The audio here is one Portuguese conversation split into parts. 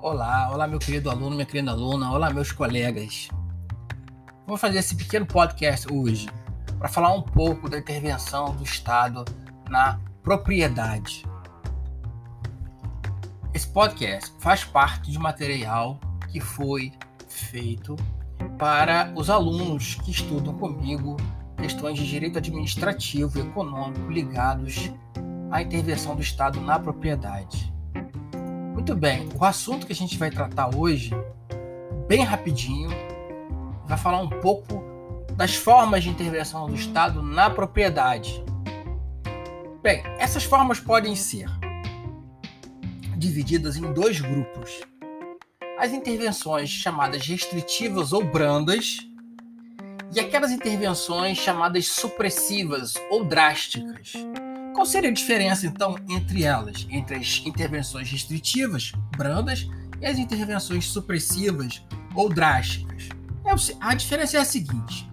Olá, olá meu querido aluno, minha querida aluna, olá meus colegas. Vamos fazer esse pequeno podcast hoje para falar um pouco da intervenção do Estado na propriedade. Esse podcast faz parte de material que foi feito para os alunos que estudam comigo questões de direito administrativo e econômico ligados à intervenção do Estado na propriedade. Muito bem, o assunto que a gente vai tratar hoje, bem rapidinho, vai falar um pouco das formas de intervenção do Estado na propriedade. Bem, essas formas podem ser divididas em dois grupos. As intervenções chamadas restritivas ou brandas e aquelas intervenções chamadas supressivas ou drásticas. Qual seria a diferença, então, entre elas? Entre as intervenções restritivas, brandas, e as intervenções supressivas ou drásticas? É a diferença é a seguinte.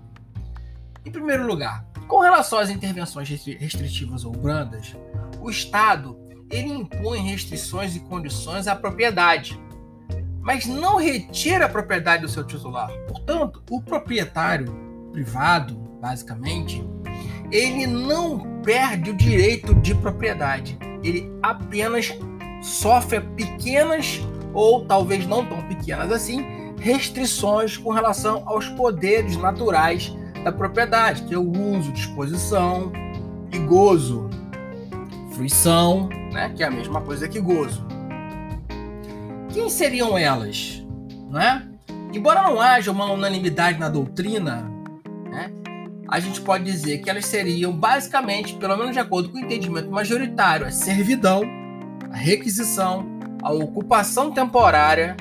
Em primeiro lugar, com relação às intervenções restritivas ou brandas, o Estado ele impõe restrições e condições à propriedade, mas não retira a propriedade do seu titular. Portanto, o proprietário privado, basicamente, ele não perde o direito de propriedade. Ele apenas sofre pequenas ou talvez não tão pequenas assim restrições com relação aos poderes naturais da propriedade, que é o uso, disposição e gozo. Fruição, né, que é a mesma coisa que gozo. Quem seriam elas? Não é? Embora não haja uma unanimidade na doutrina a gente pode dizer que elas seriam basicamente, pelo menos de acordo com o entendimento majoritário, a servidão, a requisição, a ocupação temporária,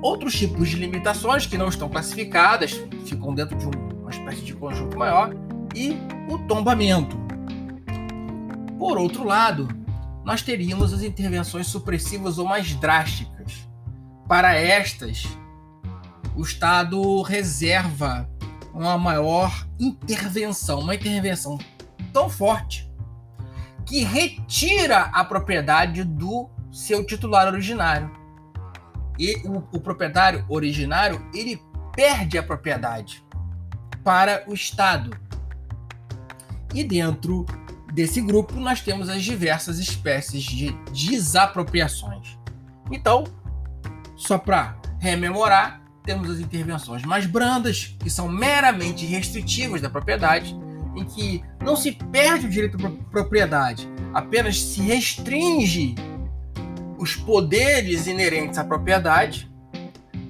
outros tipos de limitações que não estão classificadas, ficam dentro de uma espécie de conjunto maior, e o tombamento. Por outro lado, nós teríamos as intervenções supressivas ou mais drásticas. Para estas, o Estado reserva uma maior intervenção, uma intervenção tão forte que retira a propriedade do seu titular originário. E o, o proprietário originário ele perde a propriedade para o Estado. E dentro desse grupo nós temos as diversas espécies de desapropriações. Então, só para rememorar, temos as intervenções mais brandas, que são meramente restritivas da propriedade, em que não se perde o direito à propriedade, apenas se restringe os poderes inerentes à propriedade.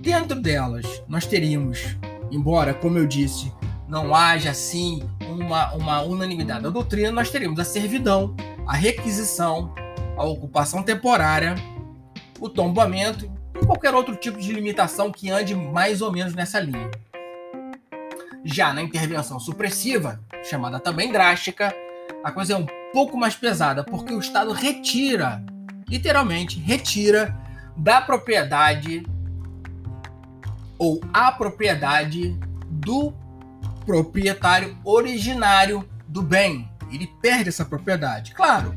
Dentro delas, nós teríamos, embora, como eu disse, não haja assim uma, uma unanimidade da doutrina, nós teríamos a servidão, a requisição, a ocupação temporária, o tombamento qualquer outro tipo de limitação que ande mais ou menos nessa linha. Já na intervenção supressiva, chamada também drástica, a coisa é um pouco mais pesada, porque o Estado retira, literalmente, retira da propriedade ou a propriedade do proprietário originário do bem. Ele perde essa propriedade. Claro,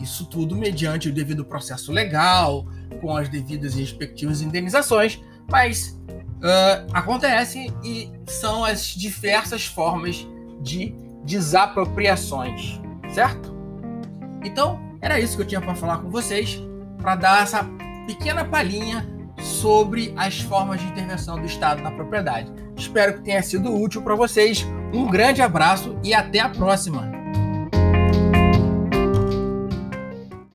isso tudo mediante o devido processo legal, com as devidas e respectivas indenizações, mas uh, acontece e são as diversas formas de desapropriações, certo? Então, era isso que eu tinha para falar com vocês, para dar essa pequena palhinha sobre as formas de intervenção do Estado na propriedade. Espero que tenha sido útil para vocês. Um grande abraço e até a próxima!